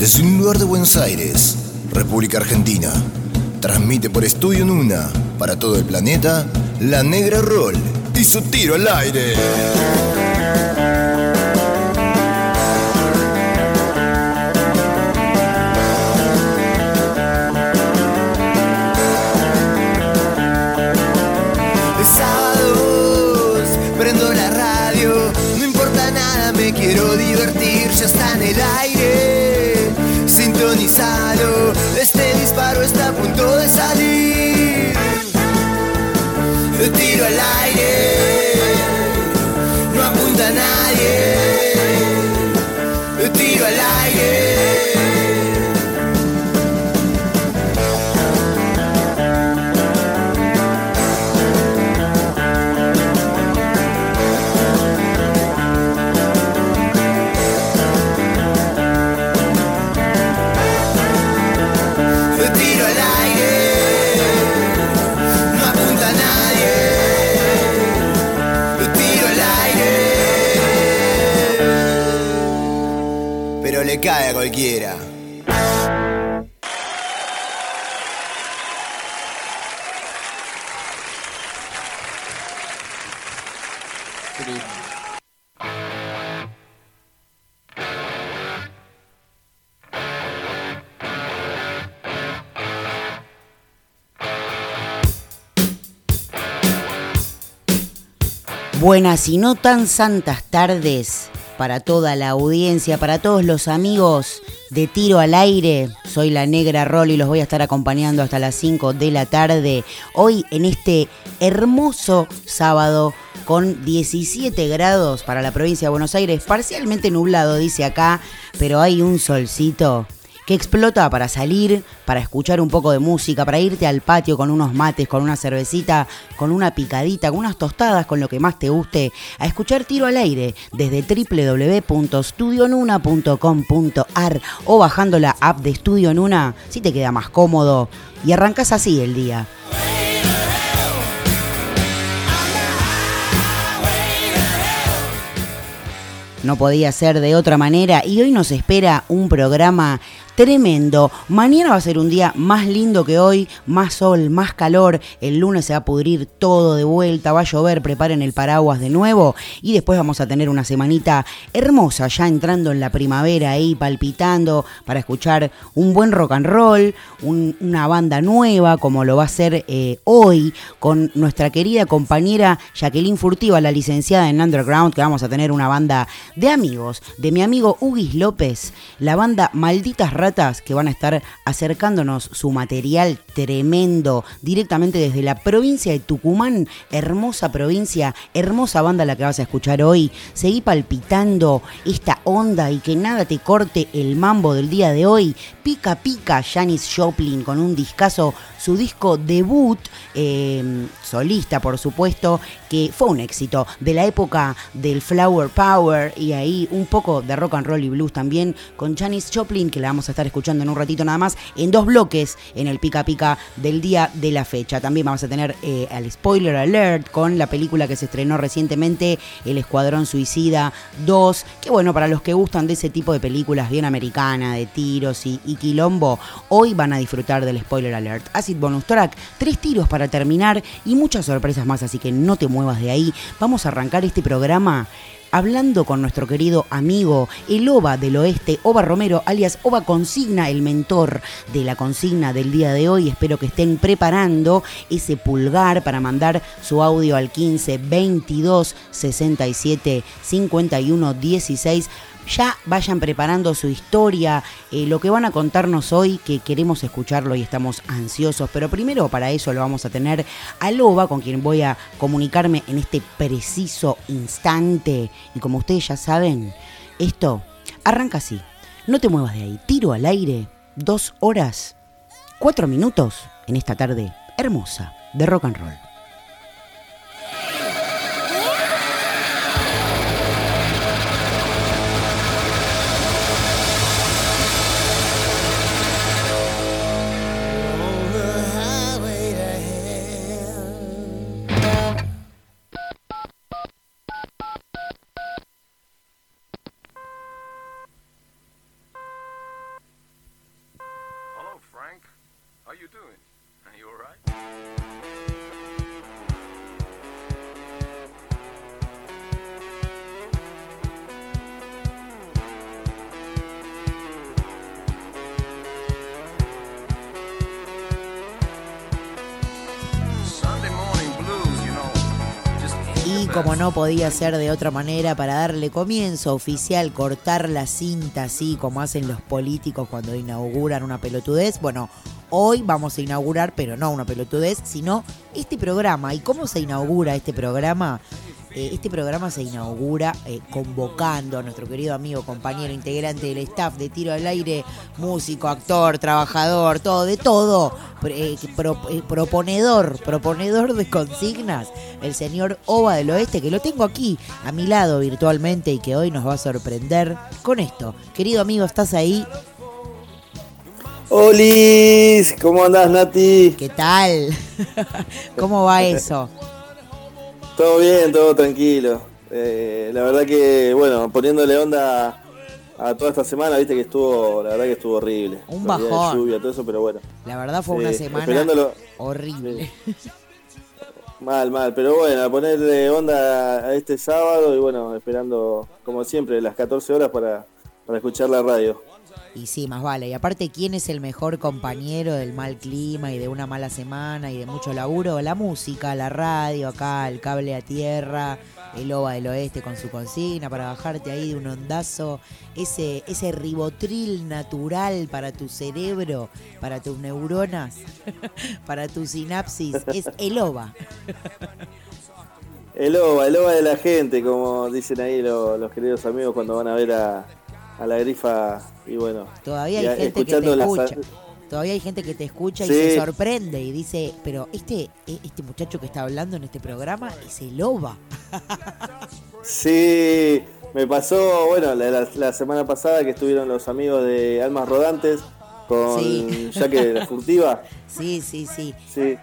Desde un lugar de Buenos Aires, República Argentina, transmite por Estudio Nuna para todo el planeta La Negra Roll y su tiro al aire. Cae a cualquiera. Buenas y no tan santas tardes para toda la audiencia, para todos los amigos de Tiro al Aire. Soy la Negra Roll y los voy a estar acompañando hasta las 5 de la tarde. Hoy en este hermoso sábado con 17 grados para la provincia de Buenos Aires, parcialmente nublado dice acá, pero hay un solcito que explota para salir, para escuchar un poco de música, para irte al patio con unos mates, con una cervecita, con una picadita, con unas tostadas, con lo que más te guste, a escuchar tiro al aire desde www.studionuna.com.ar o bajando la app de Estudio Nuna, si te queda más cómodo, y arrancas así el día. No podía ser de otra manera y hoy nos espera un programa tremendo. Mañana va a ser un día más lindo que hoy, más sol, más calor. El lunes se va a pudrir todo de vuelta, va a llover, preparen el paraguas de nuevo y después vamos a tener una semanita hermosa ya entrando en la primavera ahí palpitando para escuchar un buen rock and roll, un- una banda nueva como lo va a ser eh, hoy con nuestra querida compañera Jacqueline Furtiva, la licenciada en Underground, que vamos a tener una banda de amigos, de mi amigo Ugis López, la banda Malditas Que van a estar acercándonos su material tremendo directamente desde la provincia de Tucumán, hermosa provincia, hermosa banda la que vas a escuchar hoy. Seguí palpitando esta onda y que nada te corte el mambo del día de hoy. Pica pica Janis Joplin con un discazo, su disco debut, eh, solista por supuesto, que fue un éxito de la época del Flower Power y ahí un poco de rock and roll y blues también con Janis Joplin que la vamos a estar escuchando en un ratito nada más en dos bloques en el pica pica del día de la fecha. También vamos a tener eh, al spoiler alert con la película que se estrenó recientemente El Escuadrón Suicida 2, que bueno, para los que gustan de ese tipo de películas bien americana, de tiros y, y quilombo, hoy van a disfrutar del spoiler alert. Acid Bonus Track, tres tiros para terminar y muchas sorpresas más, así que no te muevas de ahí. Vamos a arrancar este programa hablando con nuestro querido amigo, el OVA del Oeste, Ova Romero, alias Ova Consigna, el mentor de la consigna del día de hoy. Espero que estén preparando ese pulgar para mandar su audio al 15 22 67 51 16 ya vayan preparando su historia, eh, lo que van a contarnos hoy, que queremos escucharlo y estamos ansiosos. Pero primero para eso lo vamos a tener a Loba, con quien voy a comunicarme en este preciso instante. Y como ustedes ya saben, esto arranca así. No te muevas de ahí. Tiro al aire. Dos horas. Cuatro minutos en esta tarde hermosa de rock and roll. Como no podía ser de otra manera, para darle comienzo oficial, cortar la cinta así como hacen los políticos cuando inauguran una pelotudez, bueno, hoy vamos a inaugurar, pero no una pelotudez, sino este programa. ¿Y cómo se inaugura este programa? Eh, este programa se inaugura eh, convocando a nuestro querido amigo, compañero, integrante del staff de Tiro al Aire, músico, actor, trabajador, todo, de todo, eh, proponedor, proponedor de consignas, el señor Ova del Oeste, que lo tengo aquí a mi lado virtualmente y que hoy nos va a sorprender con esto. Querido amigo, ¿estás ahí? Olis, ¿cómo andás, Nati? ¿Qué tal? ¿Cómo va eso? Todo bien, todo tranquilo. Eh, la verdad que, bueno, poniéndole onda a, toda esta semana, viste que estuvo, la verdad que estuvo horrible. Un bajón. Lluvia, todo eso, pero bueno. La verdad fue una semana horrible. Mal, mal, pero bueno, a ponerle onda a este sábado y bueno, esperando, como siempre, las 14 horas para, para escuchar la radio. Y sí, más vale. Y aparte, ¿quién es el mejor compañero del mal clima y de una mala semana y de mucho laburo? La música, la radio, acá, el cable a tierra, el OVA del oeste con su consigna para bajarte ahí de un ondazo. Ese, ese ribotril natural para tu cerebro, para tus neuronas, para tu sinapsis, es el OVA. El OVA, el OVA de la gente, como dicen ahí los queridos amigos cuando van a ver a, a la grifa y bueno. Todavía hay gente que te escucha. Todavía hay gente que te escucha y se sorprende y dice, pero este, e, este muchacho que está hablando en este programa es el loba. sí, me pasó, bueno, la, semana pasada que estuvieron los amigos de Almas Rodantes con sí. Jaque de la Furtiva. Sí, sí, sí. Sí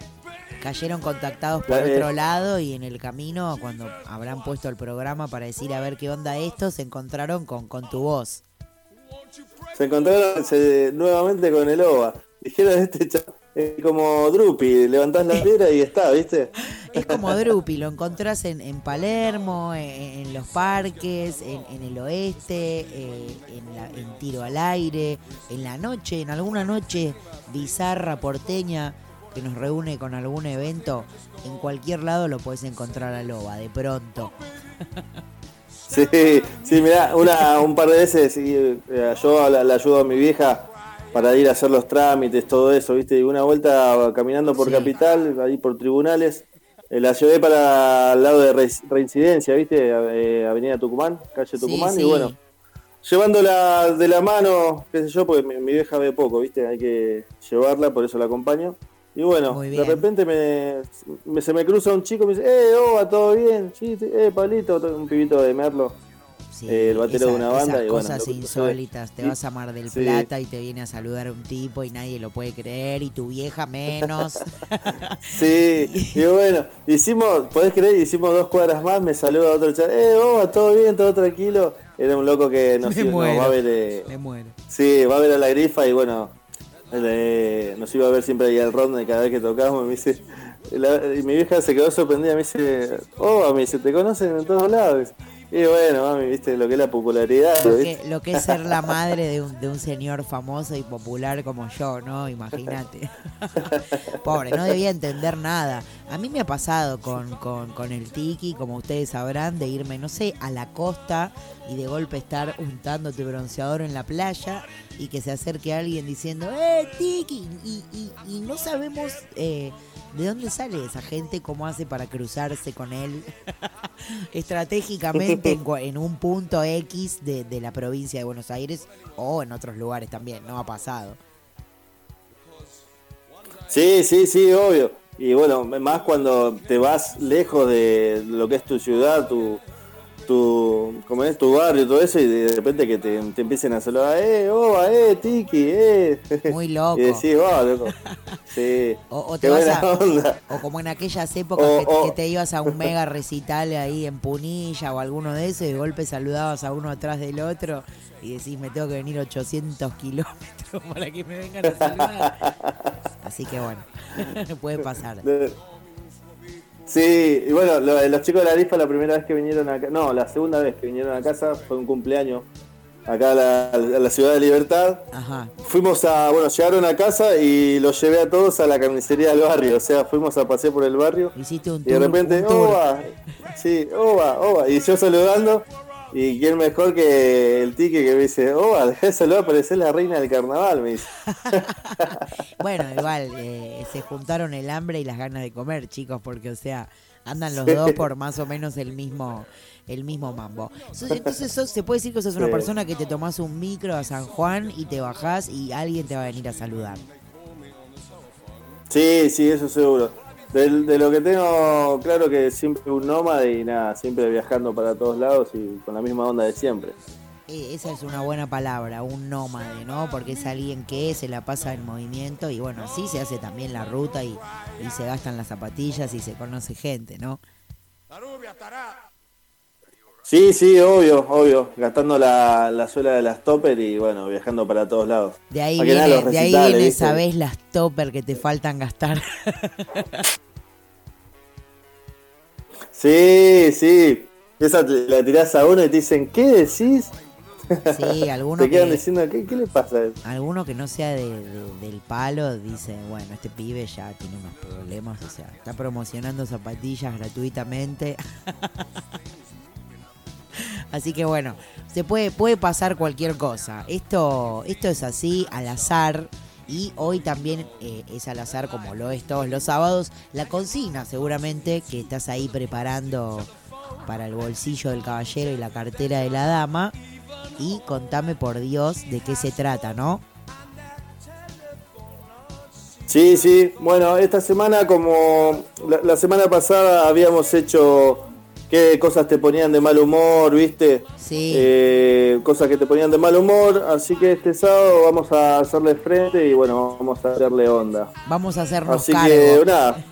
cayeron contactados por otro lado y en el camino, cuando habrán puesto el programa para decir a ver qué onda esto, se encontraron con, con tu voz. Se encontraron nuevamente con el OVA. Dijeron este es como Drupi, levantás la piedra y está, ¿viste? Es como Drupi, lo encontrás en, en Palermo, en, los parques, en, el oeste, eh, en, en tiro al aire, en la noche, en alguna noche bizarra porteña que nos reúne con algún evento, en cualquier lado lo puedes encontrar a Loba, de pronto. Sí, sí, mirá, una, un par de veces eh, yo le, ayudo a mi vieja para ir a hacer los trámites, todo eso, ¿viste? Y una vuelta caminando por Capital, ahí por tribunales, eh, la llevé para el lado de reincidencia, ¿viste? Eh, Avenida Tucumán, calle Tucumán, y bueno, llevándola de la mano, qué sé yo, porque mi, mi, vieja ve poco, ¿viste? Hay que llevarla, por eso la acompaño. Y bueno, de repente me, se me cruza un chico y me dice, eh, Oba, ¿todo bien? Sí, eh, Pablito, un pibito de Merlo. Eh, el batero de una banda. y cosas insólitas, te vas a Mar del Plata y te viene a saludar un tipo y nadie lo puede creer y tu vieja menos. sí, y bueno, hicimos, podés creer, hicimos dos cuadras más, me saluda otro chat, eh, Oba, todo bien, todo tranquilo. Era un loco que nos, va a ver. Eh, me muero. Sí, va a ver a la grifa y bueno, nos iba a ver siempre ahí al ronda y cada vez que tocamos me dice, y mi vieja se quedó sorprendida, me dice, oh, me dice, te conocen en todos lados. Y bueno, mami, viste lo que es la popularidad. Lo que, es ser la madre de un, de un, señor famoso y popular como yo, ¿no? Imagínate. Pobre, no debía entender nada. A mí me ha pasado con, con, con el tiki, como ustedes sabrán, de irme, no sé, a la costa y de golpe estar untándote bronceador en la playa y que se acerque alguien diciendo, ¡eh, Tiki! Y, y, no sabemos eh, de dónde sale esa gente, cómo hace para cruzarse con él estratégicamente en, un punto X de, de la provincia de Buenos Aires o en otros lugares también, no ha pasado. Sí, sí, sí, obvio. Y bueno, más cuando te vas lejos de lo que es tu ciudad, tu, tu, como es tu barrio y todo eso, y de repente que te, te empiecen a saludar, eh, oba, eh, tiki, eh. Muy loco. y decís, oh, loco. Sí. o, te vas a, onda. o como en aquellas épocas que, te ibas a un mega recital ahí en Punilla o alguno de esos, y de golpe saludabas a uno atrás del otro y decís, me tengo que venir 800 kilómetros para que me vengan a saludar. Así que bueno, puede pasar. Sí, y bueno, los chicos de la rifa la primera vez que vinieron acá, no, la segunda vez que vinieron a casa fue un cumpleaños acá a la, ciudad de Libertad. Ajá. Fuimos a, bueno, llegaron a casa y los llevé a todos a la carnicería del barrio, o sea, fuimos a pasear por el barrio. Hiciste un y de repente, ¡oba! Sí, ¡oba! ¡oba! Y yo saludando y quién mejor que el tique que me dice, oh, dejé saludar, parecer la reina del carnaval, me dice. bueno, igual, eh, se juntaron el hambre y las ganas de comer, chicos, porque, o sea, andan los dos por más o menos el mismo el mismo mambo. Entonces se puede decir que sos una persona que te tomás un micro a San Juan y te bajás y alguien te va a venir a saludar. Sí, sí, eso seguro. De, lo que tengo claro que siempre un nómade y nada, siempre viajando para todos lados y con la misma onda de siempre. Eh, esa es una buena palabra, un nómade, ¿no? Porque es alguien que se la pasa en movimiento y bueno, así se hace también la ruta y, y se gastan las zapatillas y se conoce gente, ¿no? Sí, sí, obvio, obvio. Gastando la, la suela de las topper y bueno, viajando para todos lados. De ahí viene, de ahí viene sabés las topper que te faltan gastar. sí, sí. Esa la tirás a uno y te dicen, ¿qué decís? Sí, algunos Te quedan diciendo, ¿qué, ¿qué, le pasa? Alguno que no sea del palo dice, bueno, este pibe ya tiene unos problemas, o sea, está promocionando zapatillas gratuitamente. Así que bueno, se puede, puede pasar cualquier cosa. Esto, esto es así, al azar. Y hoy también eh, es al azar, como lo es todos los sábados, la consigna seguramente que estás ahí preparando para el bolsillo del caballero y la cartera de la dama. Y contame por Dios de qué se trata, ¿no? Sí, sí. Bueno, esta semana como la semana pasada habíamos hecho qué cosas te ponían de mal humor, ¿viste? Sí. Eh, cosas que te ponían de mal humor, así que este sábado vamos a hacerle frente y bueno, vamos a hacerle onda. Vamos a hacernos así que nada.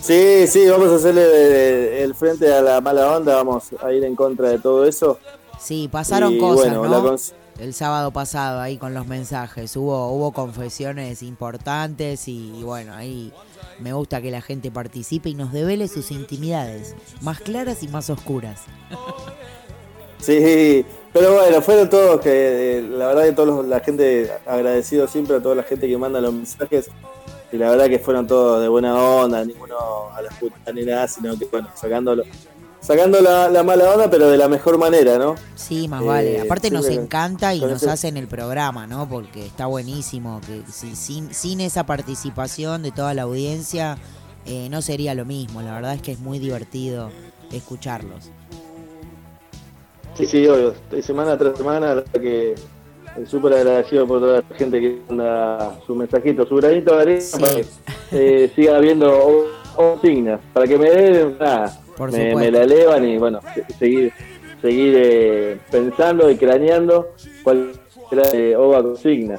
Sí, sí, vamos a hacerle el frente a la mala onda, vamos a ir en contra de todo eso. Sí, pasaron cosas, ¿no? El sábado pasado ahí con los mensajes, hubo hubo confesiones importantes y bueno, ahí me gusta que la gente participe y nos devele sus intimidades, más claras y más oscuras. Sí, pero bueno, fueron todos que, eh, la verdad que todos la gente, agradecido siempre a toda la gente que manda los mensajes, y la verdad que fueron todos de buena onda, ninguno a la puta ni nada, sino que bueno, sacándolo sacando la, mala onda, pero de la mejor manera, ¿no? Sí, más vale. Eh, Aparte nos encanta y nos hacen el programa, ¿no? Porque está buenísimo. que sin, sin esa participación de toda la audiencia eh, no sería lo mismo. La verdad es que es muy divertido escucharlos. Sí, sí, obvio. Semana tras semana, la que súper agradecido por toda la gente que manda su mensajito, su granito de arena para que eh, siga habiendo consignas, para que me den nada me, la elevan y bueno, seguir seguir eh, pensando y craneando cuál será eh, OVA consigna.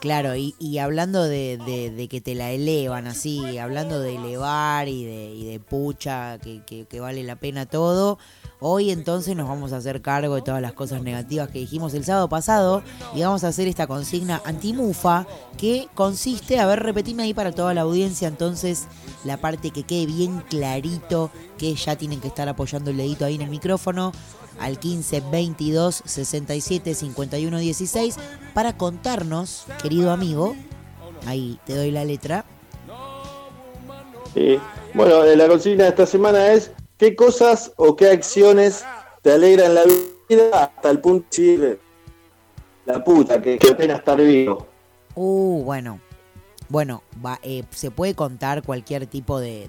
Claro, y, y hablando de, de, que te la elevan así, hablando de elevar y de, y de pucha, que, que, que, vale la pena todo, hoy entonces nos vamos a hacer cargo de todas las cosas negativas que dijimos el sábado pasado y vamos a hacer esta consigna antimufa que consiste, a ver, repetime ahí para toda la audiencia entonces la parte que quede bien clarito, que ya tienen que estar apoyando el dedito ahí en el micrófono al 15 22 67 51 16 para contarnos, querido amigo, ahí te doy la letra. Sí. Bueno, eh, la consigna de esta semana es ¿qué cosas o qué acciones te alegran la vida hasta el punto de la puta, que, que apenas estar vivo? Uh, bueno. Bueno, va, eh, se puede contar cualquier tipo de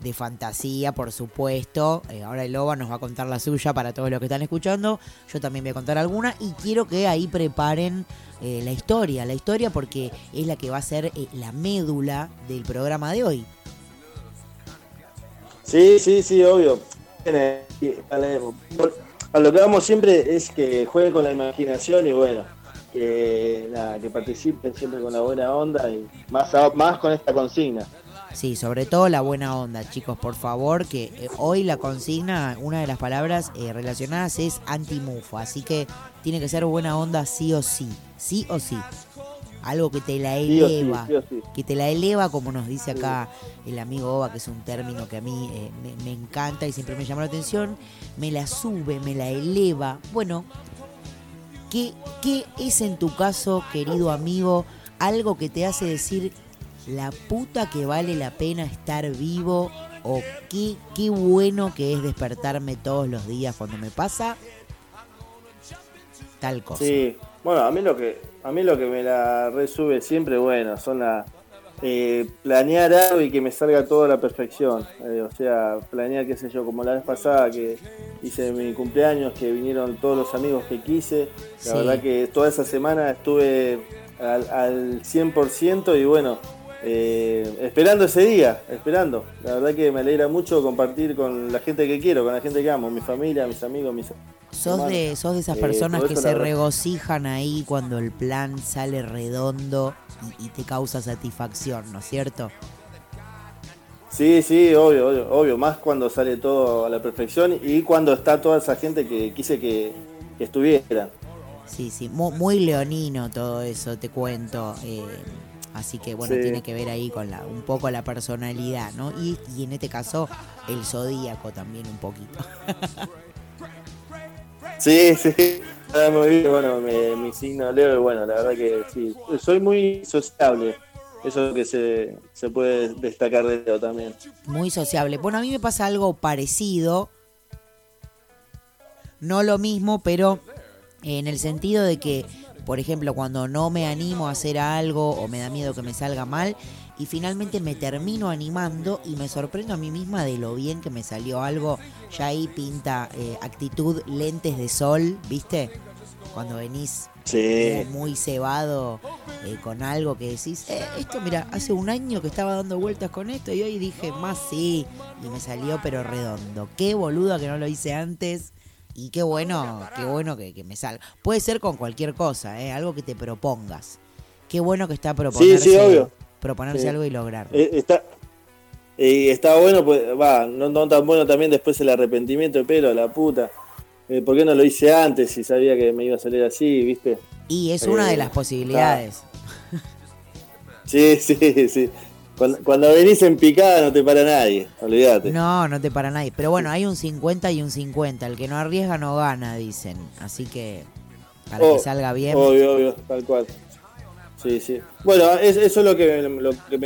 de fantasía, por supuesto. Eh, ahora el Loba nos va a contar la suya para todos los que están escuchando. Yo también voy a contar alguna y quiero que ahí preparen eh, la historia, la historia porque es la que va a ser eh, la médula del programa de hoy. Sí, sí, sí, obvio. A lo que vamos siempre es que jueguen con la imaginación y bueno, que, que participen siempre con la buena onda y más, más con esta consigna. Sí, sobre todo la buena onda, chicos, por favor, que eh, hoy la consigna, una de las palabras eh, relacionadas es anti-mufa, así que tiene que ser buena onda sí o sí, sí o sí. Algo que te la eleva, que te la eleva, como nos dice acá el amigo Oba, que es un término que a mí eh, me, encanta y siempre me llama la atención, me la sube, me la eleva. Bueno, ¿qué, ¿qué es en tu caso, querido amigo, algo que te hace decir la puta que vale la pena estar vivo o qué, qué bueno que es despertarme todos los días cuando me pasa tal cosa? Sí, bueno, a mí lo que a mí lo que me la resube siempre, bueno, son la eh, planear algo y que me salga todo a la perfección. Eh, o sea, planear, qué sé yo, como la vez pasada que hice mi cumpleaños, que vinieron todos los amigos que quise. La verdad que toda esa semana estuve al, al 100% y bueno, eh, esperando ese día, esperando. La verdad que me alegra mucho compartir con la gente que quiero, con la gente que amo, mi familia, mis amigos, mis Sos de, sos de esas eh, personas que se regocijan ahí cuando el plan sale redondo y, te causa satisfacción, ¿no es cierto? Sí, sí, obvio, obvio, obvio, más cuando sale todo a la perfección y cuando está toda esa gente que quise que, estuviera. Sí, sí, muy, leonino todo eso, te cuento. Eh, Así que bueno, tiene que ver ahí con la, un poco la personalidad, ¿no? Y, en este caso, el zodíaco también un poquito. sí, sí. Bueno, mi, signo Leo, y bueno, la verdad que sí. Soy muy sociable. Eso que se, se puede destacar de Leo también. Muy sociable. Bueno, a mí me pasa algo parecido. No lo mismo, pero en el sentido de que por ejemplo, cuando no me animo a hacer algo o me da miedo que me salga mal y finalmente me termino animando y me sorprendo a mí misma de lo bien que me salió algo. Ya ahí pinta eh, actitud lentes de sol, ¿viste? Cuando venís muy cebado eh, con algo que decís, eh, esto mira, hace un año que estaba dando vueltas con esto y hoy dije, más sí, y me salió pero redondo. Qué boluda que no lo hice antes y qué bueno, qué bueno que, me salga. Puede ser con cualquier cosa, ¿eh? algo que te propongas. Qué bueno que está proponerse, proponerse algo y lograr. Eh, está, y está bueno, pues va, no, tan bueno también después el arrepentimiento de pelo, la puta. Eh, ¿Por qué no lo hice antes si sabía que me iba a salir así, viste? Y es una de las posibilidades. Sí, sí, sí. Cuando, venís en picada no te para nadie, olvídate. No, no te para nadie. Pero bueno, hay un 50 y un 50. El que no arriesga no gana, dicen. Así que para que oh, salga bien. Obvio, obvio, tal cual. Sí, sí. Bueno, eso es lo que, lo que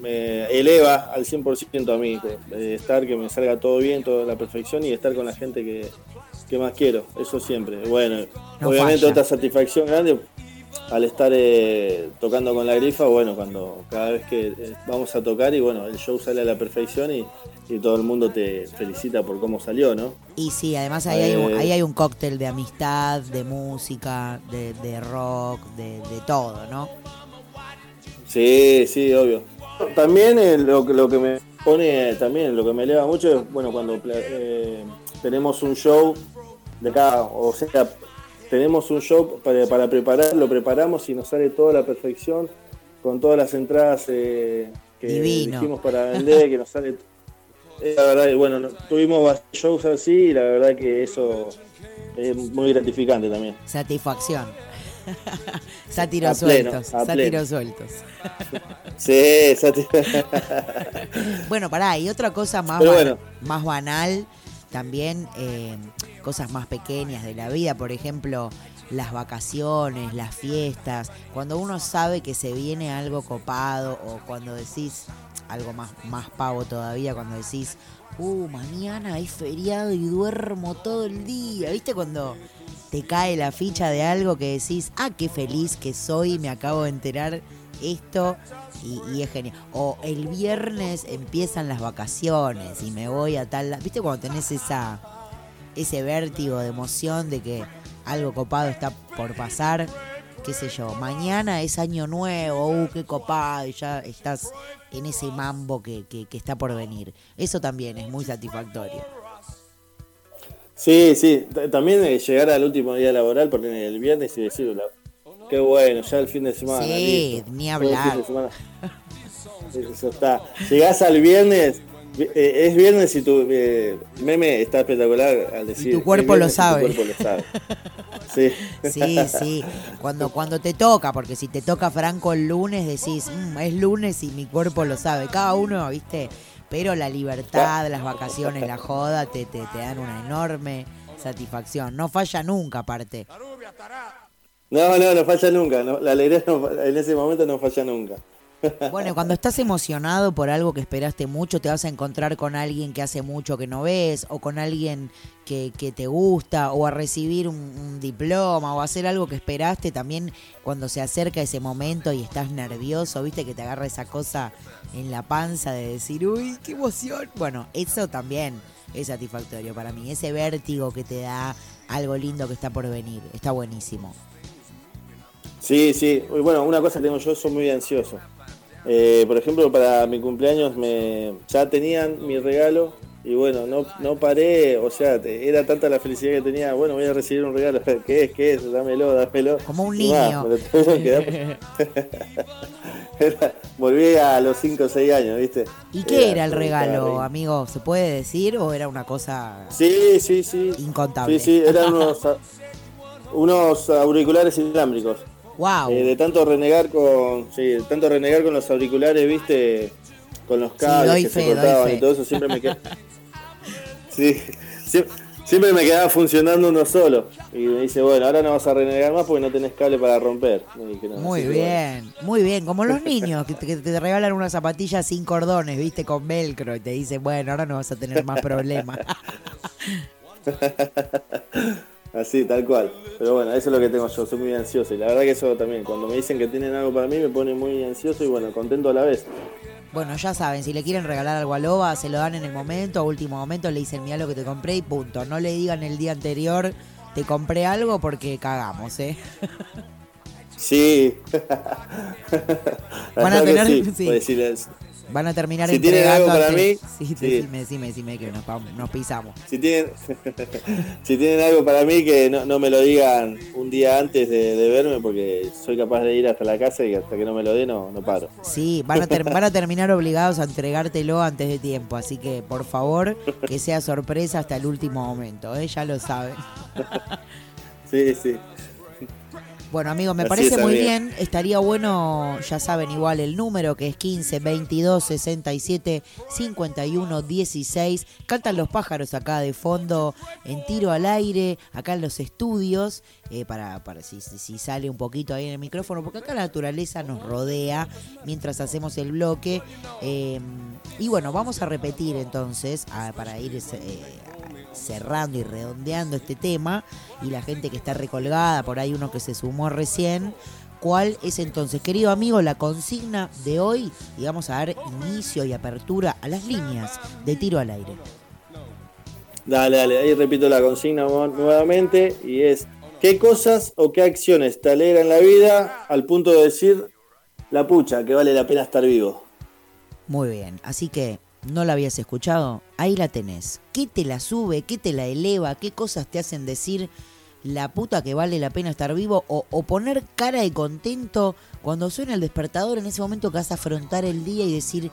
me, eleva al 100% a mí. estar, que me salga todo bien, toda la perfección y estar con la gente que, más quiero. Eso siempre. Bueno, obviamente otra satisfacción grande al estar eh, tocando con la grifa, bueno, cuando cada vez que eh, vamos a tocar y bueno, el show sale a la perfección y, todo el mundo te felicita por cómo salió, ¿no? Y sí, además ahí, hay, un, ahí hay un cóctel de amistad, de música, de, rock, de, todo, ¿no? Sí, sí, obvio. También eh, lo, lo que me pone, también lo que me eleva mucho es, bueno, cuando tenemos un show de acá, o sea, tenemos un show para, para, preparar, lo preparamos y nos sale toda la perfección, con todas las entradas eh, que dijimos para vender, que nos sale... La verdad, bueno, tuvimos shows así y la verdad que eso es muy gratificante también. Satisfacción. sátiros sueltos. Sátiros sueltos. sí, Bueno, pará, y otra cosa más, más banal también eh, cosas más pequeñas de la vida, por ejemplo, las vacaciones, las fiestas, cuando uno sabe que se viene algo copado o cuando decís algo más, más pavo todavía, cuando decís, uh, mañana hay feriado y duermo todo el día, ¿viste? Cuando te cae la ficha de algo que decís, ah, qué feliz que soy, me acabo de enterar esto y, es genial. O el viernes empiezan las vacaciones y me voy a tal... ¿Viste cuando tenés esa, ese vértigo de emoción de que algo copado está por pasar? qué sé yo, mañana es año nuevo, uh, qué copado, y ya estás en ese mambo que, que, está por venir. Eso también es muy satisfactorio. Sí, sí, también llegar al último día laboral, porque el viernes y decirlo, Qué bueno, ya el fin de semana. Sí, ni hablar. Eso está. Llegás al viernes Eh, es viernes y tu eh, meme está espectacular al decir. tu cuerpo lo sabe. Tu cuerpo lo sabe. Sí. sí, sí. Cuando, cuando te toca, porque si te toca Franco el lunes, decís, mm, es lunes y mi cuerpo lo sabe. Cada uno, viste. Pero la libertad, las vacaciones, la joda, te, te, te dan una enorme satisfacción. No falla nunca, aparte. No, no, no falla nunca. la alegría en ese momento no falla nunca. Bueno, cuando estás emocionado por algo que esperaste mucho, te vas a encontrar con alguien que hace mucho que no ves, o con alguien que, te gusta, o a recibir un, diploma, o a hacer algo que esperaste también cuando se acerca ese momento y estás nervioso, viste que te agarra esa cosa en la panza de decir, uy, qué emoción. Bueno, eso también es satisfactorio para mí, ese vértigo que te da algo lindo que está por venir, está buenísimo. Sí, sí. Bueno, una cosa que tengo yo, soy muy ansioso. Eh, por ejemplo, para mi cumpleaños me ya tenían mi regalo y bueno, no, no paré, o sea, era tanta la felicidad que tenía, bueno, voy a recibir un regalo, ¿qué es? ¿Qué es? Dámelo, dámelo. Como un niño. volví a los 5 o 6 años, ¿viste? ¿Y qué era, el regalo, amigo? ¿Se puede decir o era una cosa sí, sí, sí. incontable? Sí, sí, eran unos, unos auriculares inalámbricos. Eh, de tanto renegar con, sí, tanto renegar con los auriculares, viste, con los cables que se cortaban y todo eso, siempre me quedaba. sí, siempre, me quedaba funcionando uno solo. Y me dice, bueno, ahora no vas a renegar más porque no tenés cable para romper. muy bien, muy bien, como los niños que te, regalan una zapatilla sin cordones, viste, con velcro y te dicen, bueno, ahora no vas a tener más problemas. Así, tal cual. Pero bueno, eso es lo que tengo yo, soy muy ansioso. Y la verdad que eso también, cuando me dicen que tienen algo para mí, me pone muy ansioso y bueno, contento a la vez. Bueno, ya saben, si le quieren regalar algo a Loba, se lo dan en el momento, a último momento le dicen, mira lo que te compré y punto. No le digan el día anterior, te compré algo porque cagamos, ¿eh? Sí. Van a tener... Sí. Van a terminar si tienen algo para mí, sí, Decime, decime, decime que nos, pisamos. Si tienen, si tienen algo para mí, que no, me lo digan un día antes de, verme, porque soy capaz de ir hasta la casa y hasta que no me lo den no, no paro. Sí, van a, van a terminar obligados a entregártelo antes de tiempo, así que por favor que sea sorpresa hasta el último momento, ¿eh? ya lo saben. sí, sí. Bueno, amigos, me parece muy bien. Estaría bueno, ya saben, igual el número que es 15 22 67 51 16. Cantan los pájaros acá de fondo en tiro al aire, acá en los estudios, eh, para, para si, si, sale un poquito ahí en el micrófono, porque acá la naturaleza nos rodea mientras hacemos el bloque. Eh, y bueno, vamos a repetir entonces, para ir eh, cerrando y redondeando este tema y la gente que está recolgada, por ahí uno que se sumó recién. ¿Cuál es entonces, querido amigo, la consigna de hoy? Y vamos a dar inicio y apertura a las líneas de tiro al aire. Dale, dale, ahí repito la consigna nuevamente y es, ¿qué cosas o qué acciones te alegran la vida al punto de decir la pucha, que vale la pena estar vivo? Muy bien, así que no la habías escuchado, ahí la tenés. ¿Qué te la sube? ¿Qué te la eleva? ¿Qué cosas te hacen decir la puta que vale la pena estar vivo? O, poner cara de contento cuando suena el despertador en ese momento que vas a afrontar el día y decir,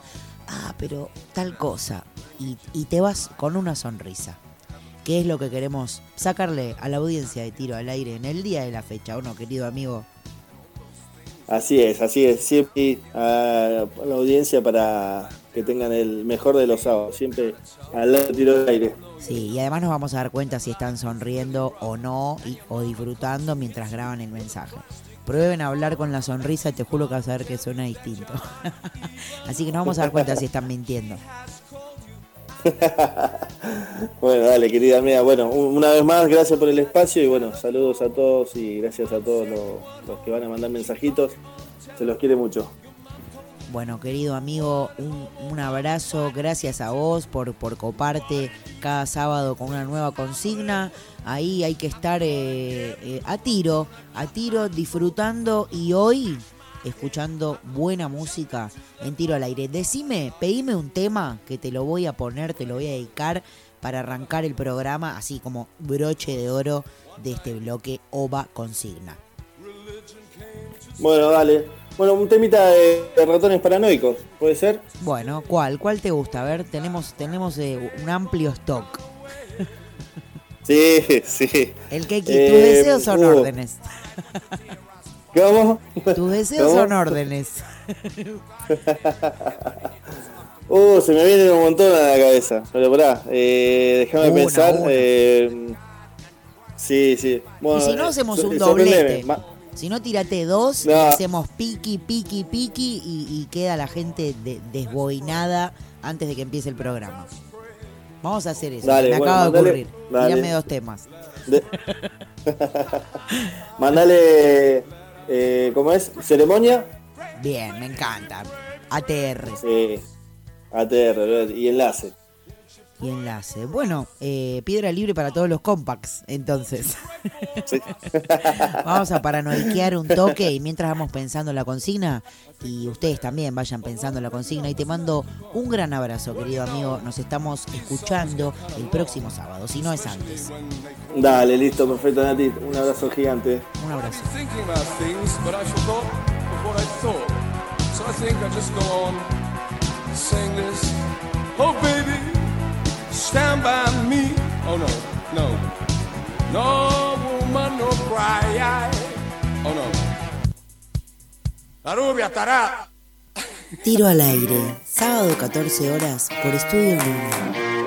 ah, pero tal cosa. Y, y te vas con una sonrisa. ¿Qué es lo que queremos sacarle a la audiencia de tiro al aire en el día de la fecha, ¿o no, querido amigo? Así es, así es. Siempre a la audiencia para que tengan el mejor de los sábados, siempre al lado tiro de aire. Sí, y además nos vamos a dar cuenta si están sonriendo o no, y, o disfrutando mientras graban el mensaje. Prueben a hablar con la sonrisa y te juro que vas a ver que suena distinto. Así que nos vamos a dar cuenta si están mintiendo. bueno, dale, querida mía. Bueno, una vez más, gracias por el espacio y bueno, saludos a todos y gracias a todos los que van a mandar mensajitos. Se los quiere mucho. Bueno, querido amigo, un, abrazo, gracias a vos por, por coparte cada sábado con una nueva consigna. Ahí hay que estar eh, eh, a tiro, a tiro, disfrutando y hoy escuchando buena música en tiro al aire. Decime, pedime un tema que te lo voy a poner, te lo voy a dedicar para arrancar el programa, así como broche de oro de este bloque OVA Consigna. Bueno, dale. Bueno, un temita de, ratones paranoicos, ¿puede ser? Bueno, ¿cuál? ¿Cuál te gusta? A ver, tenemos, tenemos eh, un amplio stock. Sí, sí. El que tus deseos son uh. órdenes. ¿Cómo? Tus deseos son órdenes. uh, se me viene un montón a la cabeza. Pero pará, eh, déjame pensar. Eh, sí, sí. y si no hacemos un doblete. Si no, tírate dos y hacemos piqui, piqui, piqui y, queda la gente desboinada antes de que empiece el programa. Vamos a hacer eso. me acaba de ocurrir. Tírame dos temas. mandale, eh, ¿cómo es? ¿Ceremonia? Bien, me encanta. ATR. Sí, ATR y enlace y enlace. Bueno, eh, piedra libre para todos los compacts, entonces. vamos a paranoiquear un toque y mientras vamos pensando en la consigna, y ustedes también vayan pensando en la consigna, y te mando un gran abrazo, querido amigo. Nos estamos escuchando el próximo sábado, si no es antes. Dale, listo, perfecto, Nati. Un abrazo gigante. Un abrazo. Oh, baby. No woman, no cry. Oh no. La rubia estará. Tiro al aire, sábado 14 horas por Estudio 1.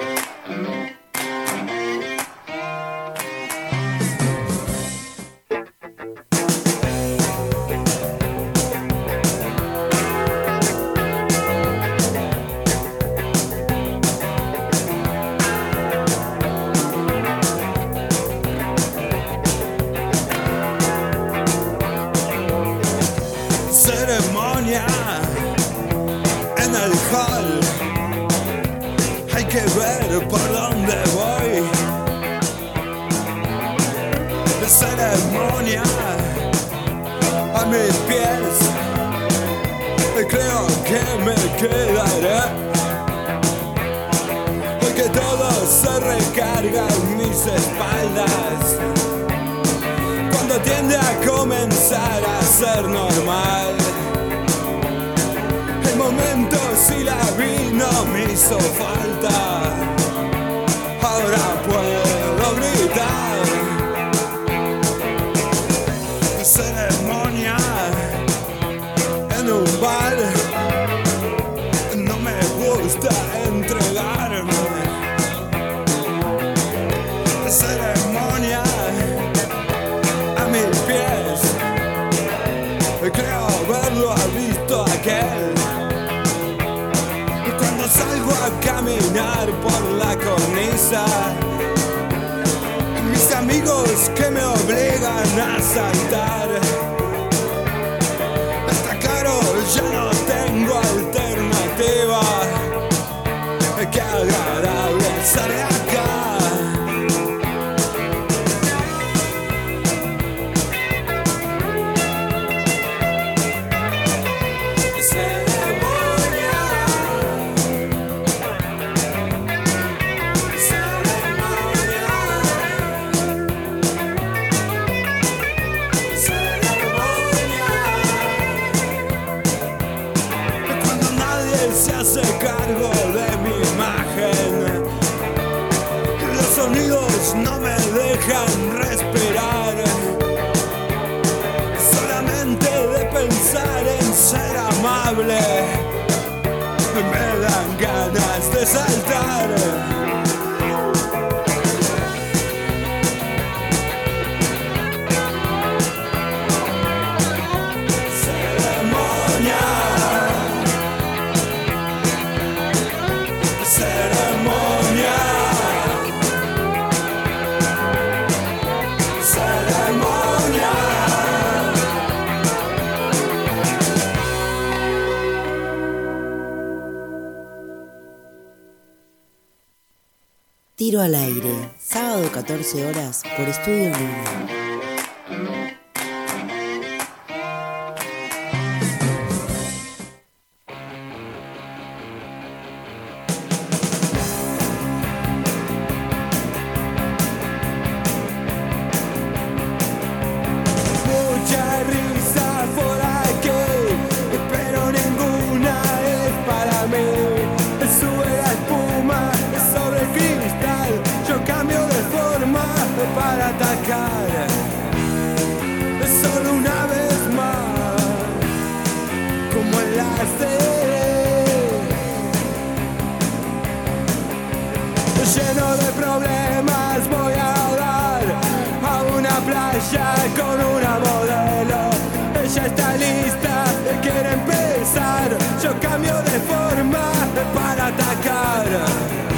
Al aire, sábado 14 horas por Estudio 1. Problemas voy a dar a una playa con una modelo. Ella está lista, quiere empezar. Yo cambio de forma para atacar.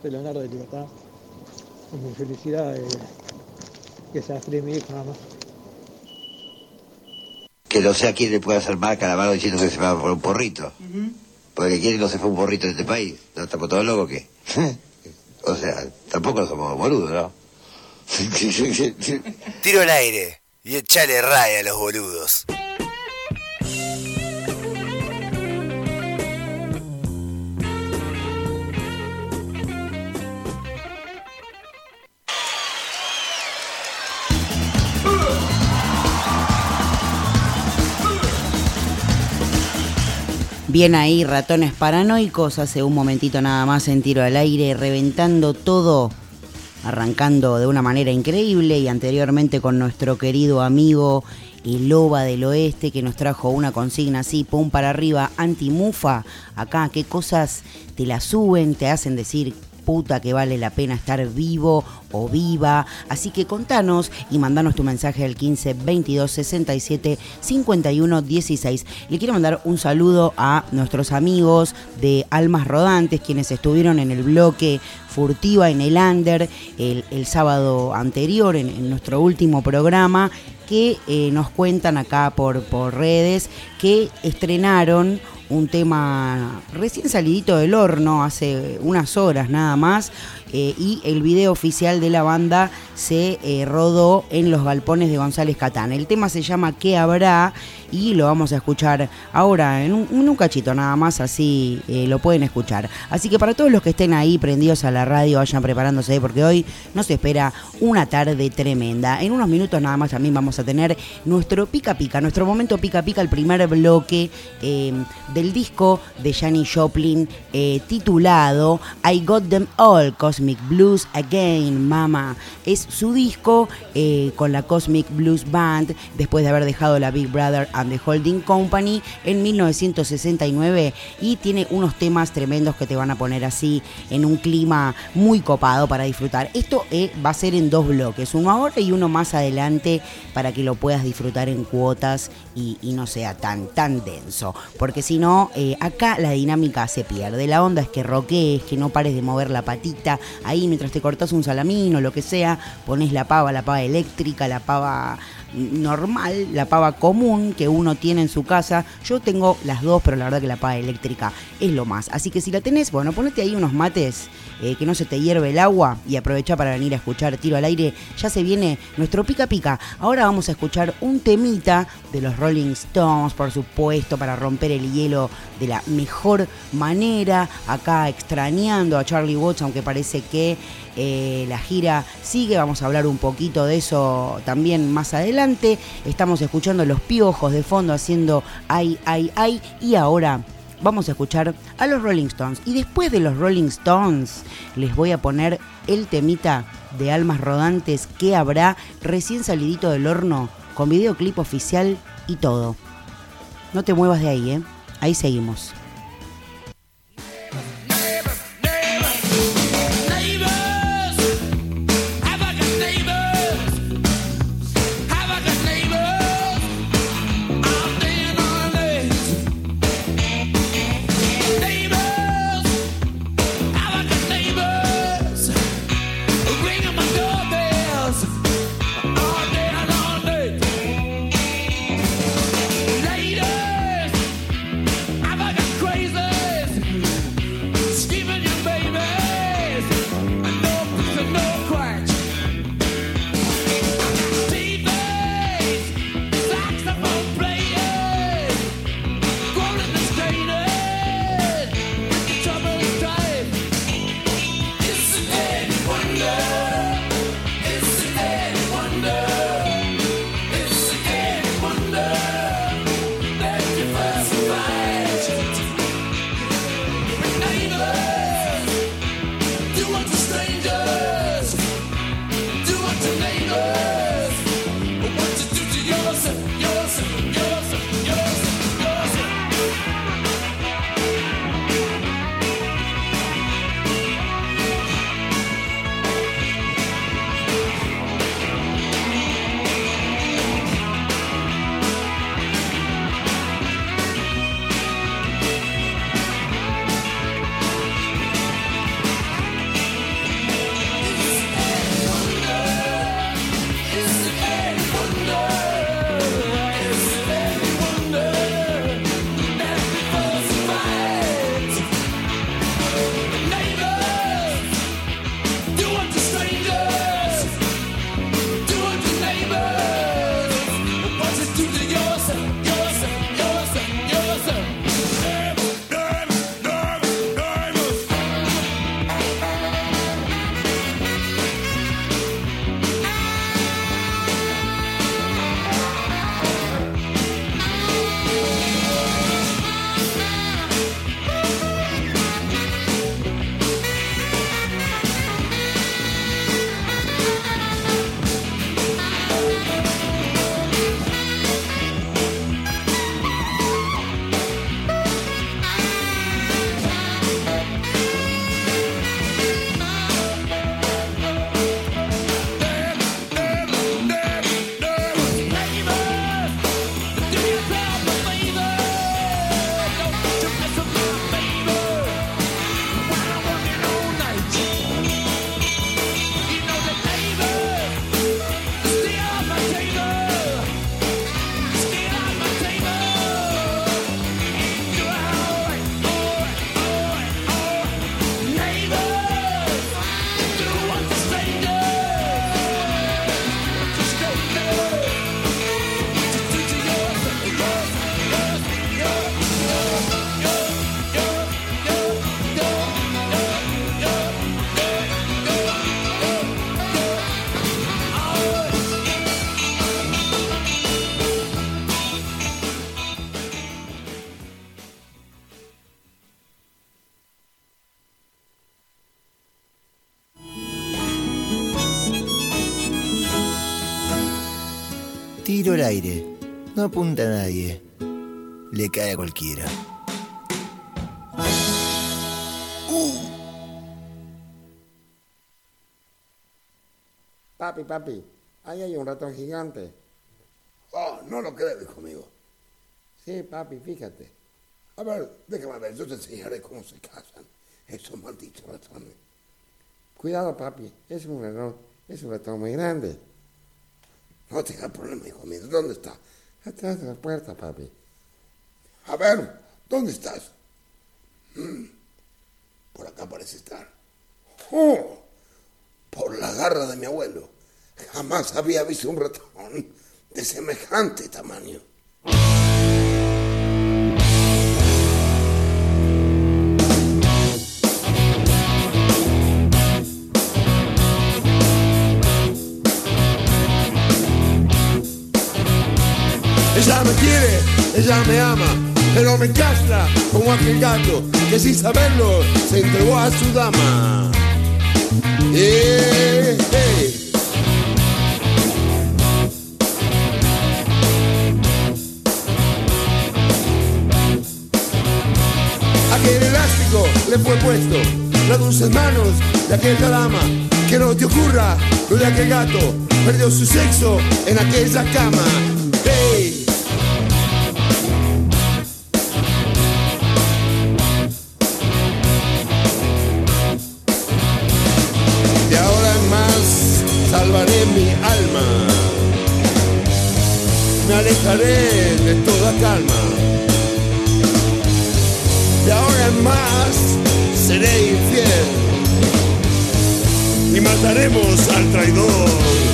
Soy Leonardo de Libertad. Mi felicidad de que sea feliz mi hijo nada más. Que no sé a quién le puede hacer mal Calamaro diciendo que se va por un porrito. Porque quién no se fue un porrito de este país. ¿No estamos todos locos o qué? o sea, tampoco somos boludos, ¿no? Tiro al aire y echale raya a los boludos. Bien ahí, ratones paranoicos, hace un momentito nada más en tiro al aire, reventando todo, arrancando de una manera increíble y anteriormente con nuestro querido amigo el Loba del Oeste que nos trajo una consigna así, pum para arriba, anti-mufa, acá, qué cosas te la suben, te hacen decir puta que vale la pena estar vivo o viva. Así que contanos y mandanos tu mensaje al 15 22 67 51 16. Le quiero mandar un saludo a nuestros amigos de Almas Rodantes, quienes estuvieron en el bloque Furtiva en el Under el, el sábado anterior, en, nuestro último programa que eh, nos cuentan acá por, por redes que estrenaron un tema recién salidito del horno, hace unas horas nada más, eh, y el video oficial de la banda se eh, rodó en los galpones de González Catán. El tema se llama ¿Qué habrá? y lo vamos a escuchar ahora en un, un cachito nada más, así eh, lo pueden escuchar. Así que para todos los que estén ahí prendidos a la radio, vayan preparándose porque hoy nos espera una tarde tremenda. En unos minutos nada más también vamos a tener nuestro pica pica, nuestro momento pica pica, el primer bloque del disco de Janis Joplin titulado I Got Them All, Cause Cosmic Blues Again, Mama. Es su disco eh, con la Cosmic Blues Band después de haber dejado la Big Brother and the Holding Company en 1969 y tiene unos temas tremendos que te van a poner así en un clima muy copado para disfrutar. Esto eh, va a ser en dos bloques, uno ahora y uno más adelante para que lo puedas disfrutar en cuotas y, no sea tan, tan denso. Porque si no, eh, acá la dinámica se pierde. La onda es que roquees, que no pares de mover la patita. Ahí mientras te cortas un salamín o lo que sea, pones la pava, la pava eléctrica, la pava normal, la pava común que uno tiene en su casa. Yo tengo las dos, pero la verdad que la pava eléctrica es lo más. Así que si la tenés, bueno, ponete ahí unos mates, eh, que no se te hierve el agua y aprovecha para venir a escuchar tiro al aire. Ya se viene nuestro pica pica. Ahora vamos a escuchar un temita de los Rolling Stones, por supuesto, para romper el hielo de la mejor manera. Acá extrañando a Charlie Watts, aunque parece que eh, la gira sigue. Vamos a hablar un poquito de eso también más adelante. Estamos escuchando los piojos de fondo haciendo ay, ay, ay. Y ahora vamos a escuchar a los Rolling Stones. Y después de los Rolling Stones, les voy a poner el temita de Almas Rodantes que habrá recién salidito del horno con videoclip oficial y todo. No te muevas de ahí, ¿eh? Ahí seguimos. No apunta a nadie. Le cae a cualquiera. Papi, papi, ahí hay un ratón gigante. Oh, no lo creo, hijo mío. Sí, papi, fíjate. A ver, déjame ver, yo te enseñaré cómo se cazan esos malditos ratones. Cuidado, papi, es un ratón, es un ratón muy grande. No tengas problema, hijo mío. ¿Dónde está? Atrás de la puerta, papi. A ver, ¿dónde estás? Mm, Por acá parece estar. ¡Oh! Por la garra de mi abuelo. Jamás había visto un ratón de semejante tamaño. Ella me quiere, ella me ama, pero me castra como aquel gato que sin saberlo se entregó a su dama. Eh, eh. Aquel elástico le fue puesto, las dulces manos de aquella dama. Que no te ocurra lo de aquel gato, perdió su sexo en aquella cama. Mataremos al traidor.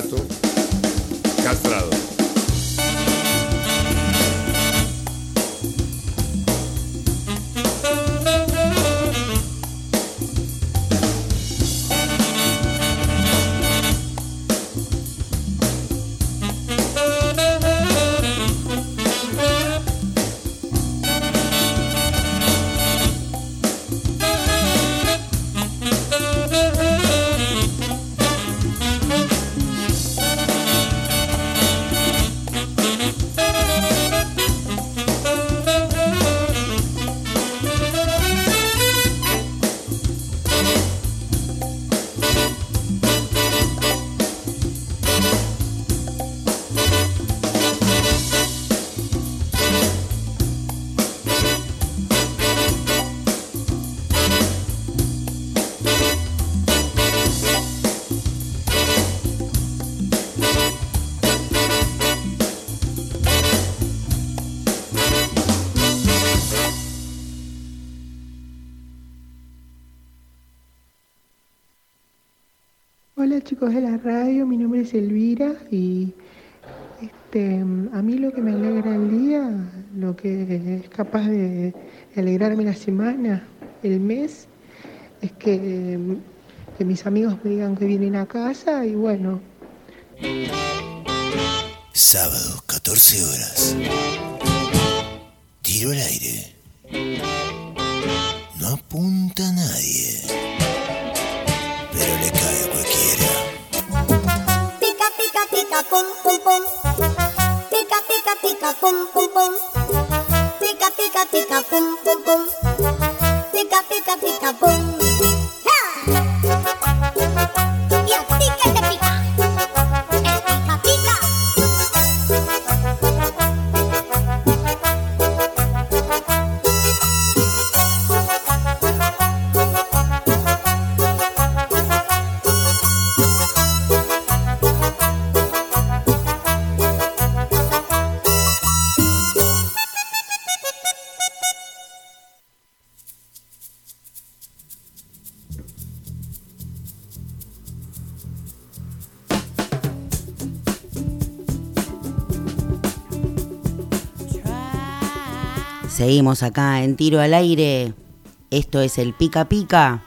Exato. Chicos de la radio, mi nombre es Elvira y este, a mí lo que me alegra el día, lo que es capaz de alegrarme la semana, el mes, es que, que mis amigos me digan que vienen a casa y bueno. Sábado, 14 horas. Tiro al aire. No apunta nadie. Pero le pum. Pica, pica, pica, pum, pum, pum. Pica, pica, pica, pum, pum, pum. Pica, pica, pica, pum. Seguimos acá en tiro al aire. Esto es el pica pica.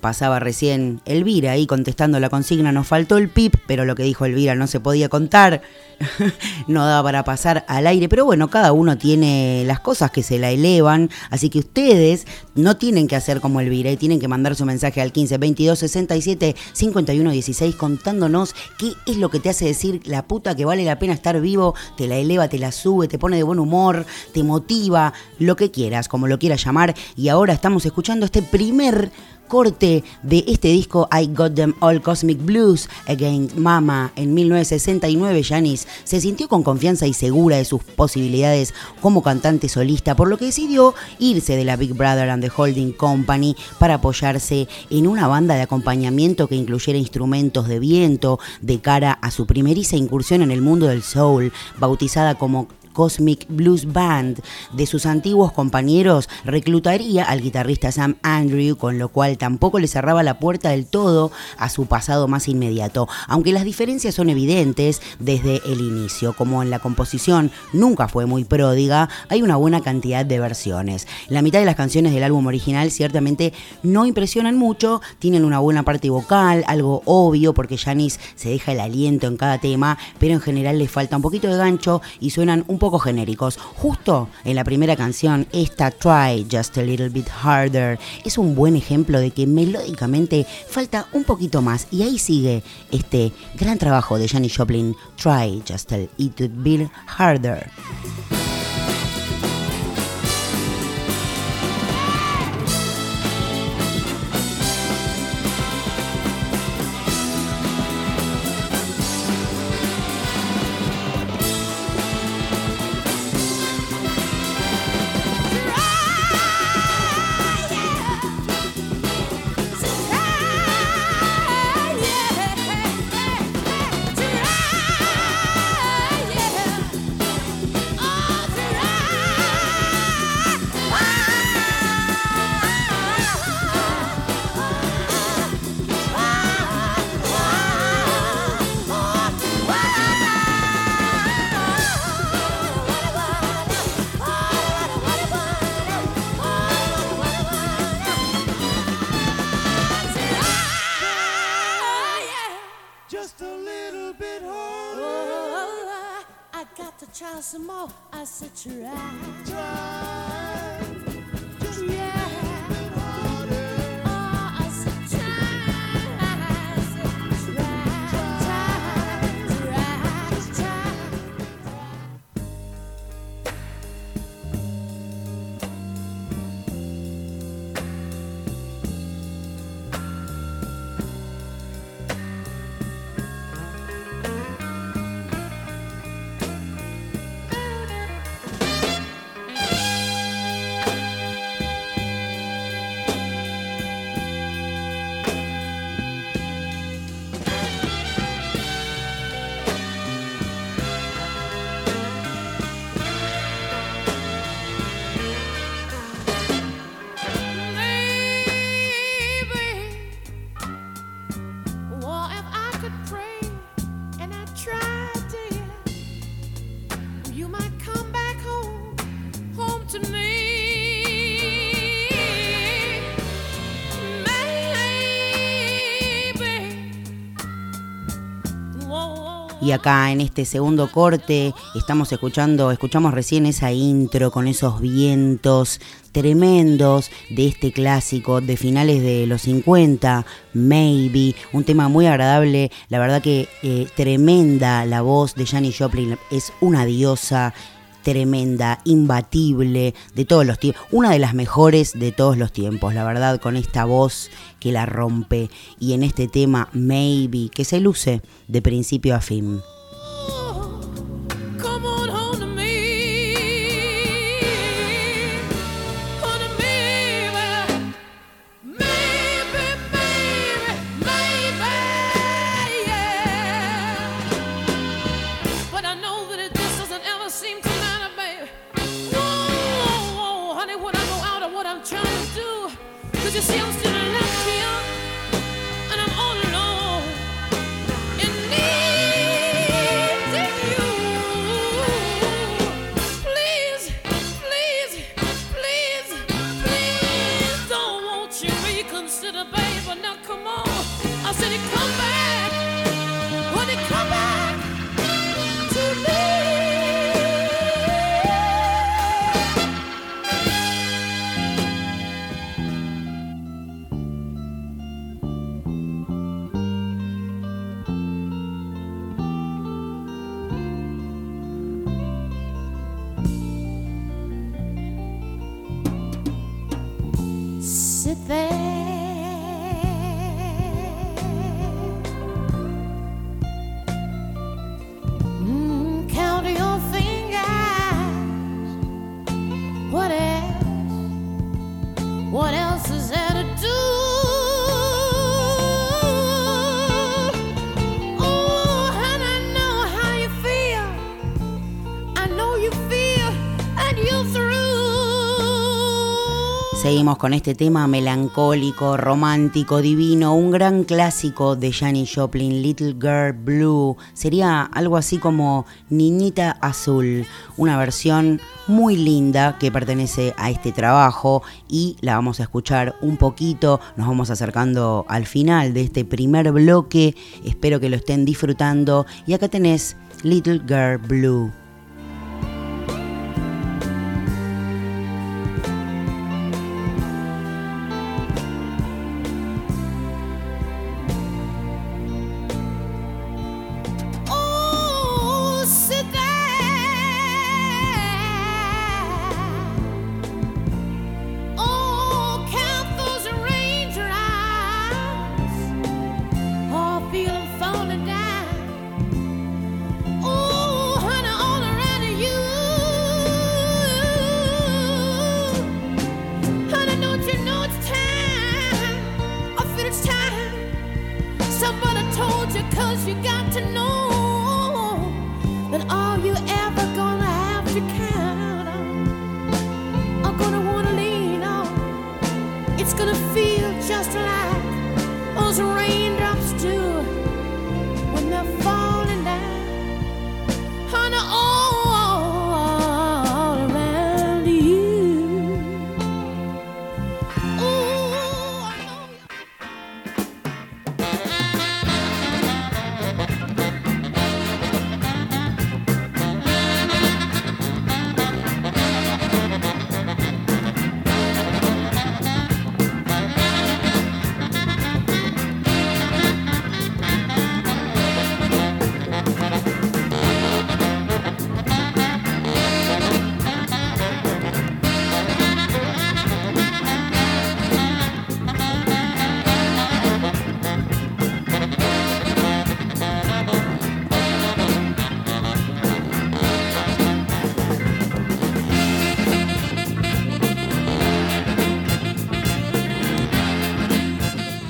Pasaba recién Elvira ahí contestando la consigna. Nos faltó el pip, pero lo que dijo Elvira no se podía contar. no daba para pasar al aire. Pero bueno, cada uno tiene las cosas que se la elevan. Así que ustedes no tienen que hacer como Elvira y tienen que mandar su mensaje al 15 22 67 51 16 contándonos qué es lo que te hace decir la puta que vale la pena estar vivo. Te la eleva, te la sube, te pone de buen humor, te motiva, lo que quieras, como lo quieras llamar. Y ahora estamos escuchando este primer corte de este disco I Got Them All Cosmic Blues Against Mama en 1969. Janis se sintió con confianza y segura de sus posibilidades como cantante solista, por lo que decidió irse de la Big Brother and the Holding Company para apoyarse en una banda de acompañamiento que incluyera instrumentos de viento de cara a su primeriza incursión en el mundo del soul, bautizada como Cosmic Blues Band. De sus antiguos compañeros reclutaría al guitarrista Sam Andrew, con lo cual tampoco le cerraba la puerta del todo a su pasado más inmediato, aunque las diferencias son evidentes desde el inicio, como en la composición nunca fue muy pródiga, hay una buena cantidad de versiones. La mitad de las canciones del álbum original ciertamente no impresionan mucho, tienen una buena parte vocal, algo obvio porque Janis se deja el aliento en cada tema, pero en general le falta un poquito de gancho y suenan un poco genéricos. Justo en la primera canción, esta Try Just a Little Bit Harder es un buen ejemplo de que melódicamente falta un poquito más. Y ahí sigue este gran trabajo de Janis Joplin, Try Just a Little Bit Harder. Y acá en este segundo corte estamos escuchando, escuchamos recién esa intro con esos vientos tremendos de este clásico de finales de los 50, Maybe, un tema muy agradable, la verdad que eh, tremenda la voz de Janis Joplin, es una diosa tremenda, imbatible de todos los tiempos, una de las mejores de todos los tiempos, la verdad, con esta voz que la rompe y en este tema Maybe que se luce de principio a fin. Seguimos con este tema melancólico, romántico, divino, un gran clásico de Janis Joplin, Little Girl Blue. Sería algo así como Niñita Azul, una versión muy linda que pertenece a este trabajo y la vamos a escuchar un poquito. Nos vamos acercando al final de este primer bloque. Espero que lo estén disfrutando. Y acá tenés Little Girl Blue.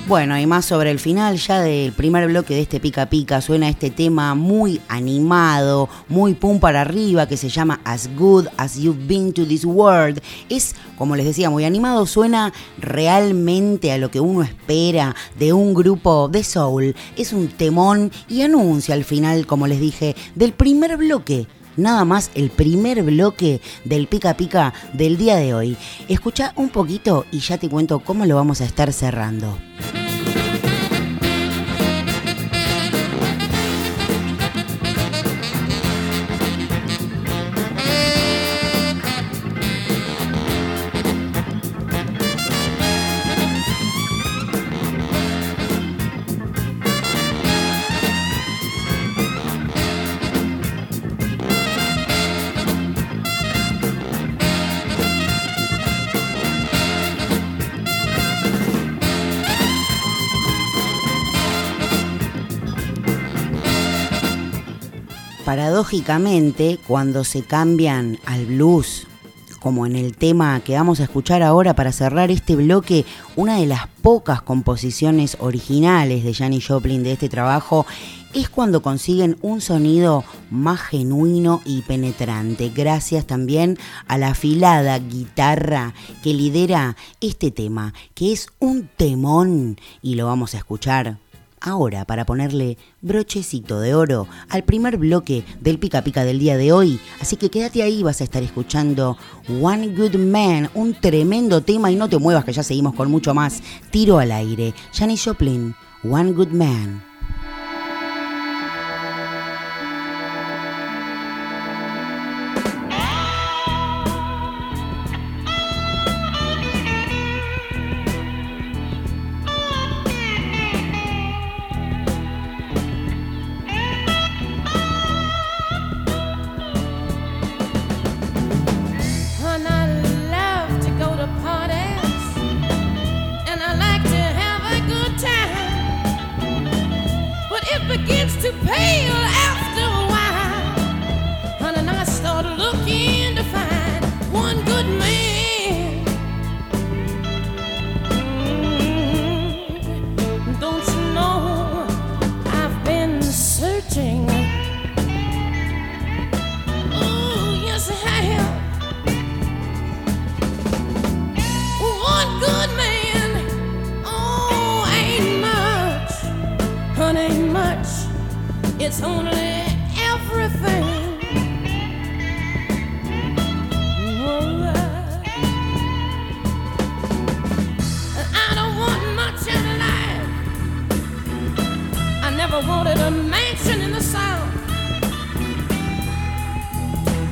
Bueno, y más sobre el final ya del primer bloque de este Pica Pica suena este tema muy animado, muy pum para arriba que se llama As Good As You've Been to This World. Es, como les decía, muy animado, suena realmente a lo que uno espera de un grupo de soul. Es un temón y anuncia al final, como les dije, del primer bloque nada más el primer bloque del pica pica del día de hoy. Escucha un poquito y ya te cuento cómo lo vamos a estar cerrando. Paradójicamente, cuando se cambian al blues, como en el tema que vamos a escuchar ahora para cerrar este bloque, una de las pocas composiciones originales de Janis Joplin de este trabajo es cuando consiguen un sonido más genuino y penetrante, gracias también a la afilada guitarra que lidera este tema, que es un temón y lo vamos a escuchar ahora para ponerle brochecito de oro al primer bloque del pica pica del día de hoy. Así que quédate ahí, vas a estar escuchando One Good Man, un tremendo tema y no te muevas que ya seguimos con mucho más. Tiro al aire. Janis Joplin, One Good Man. Never wanted a mansion in the South.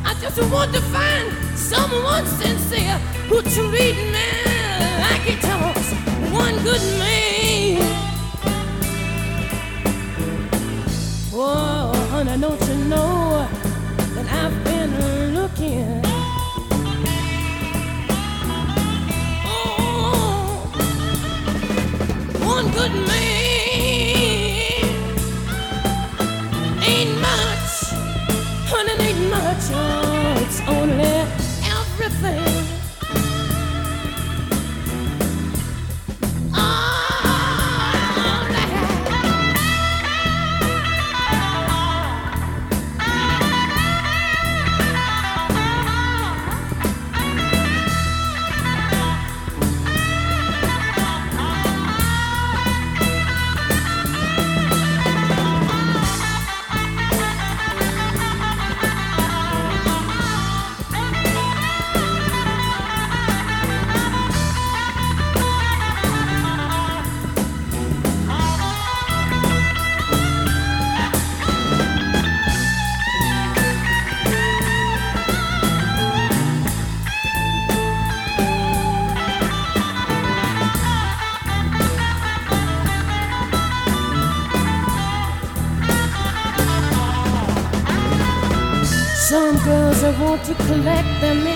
I just want to find someone sincere who treat me like he talks. One good man. Oh, honey, don't you know that I've been looking? Oh, one good man so it's only everything. To collect them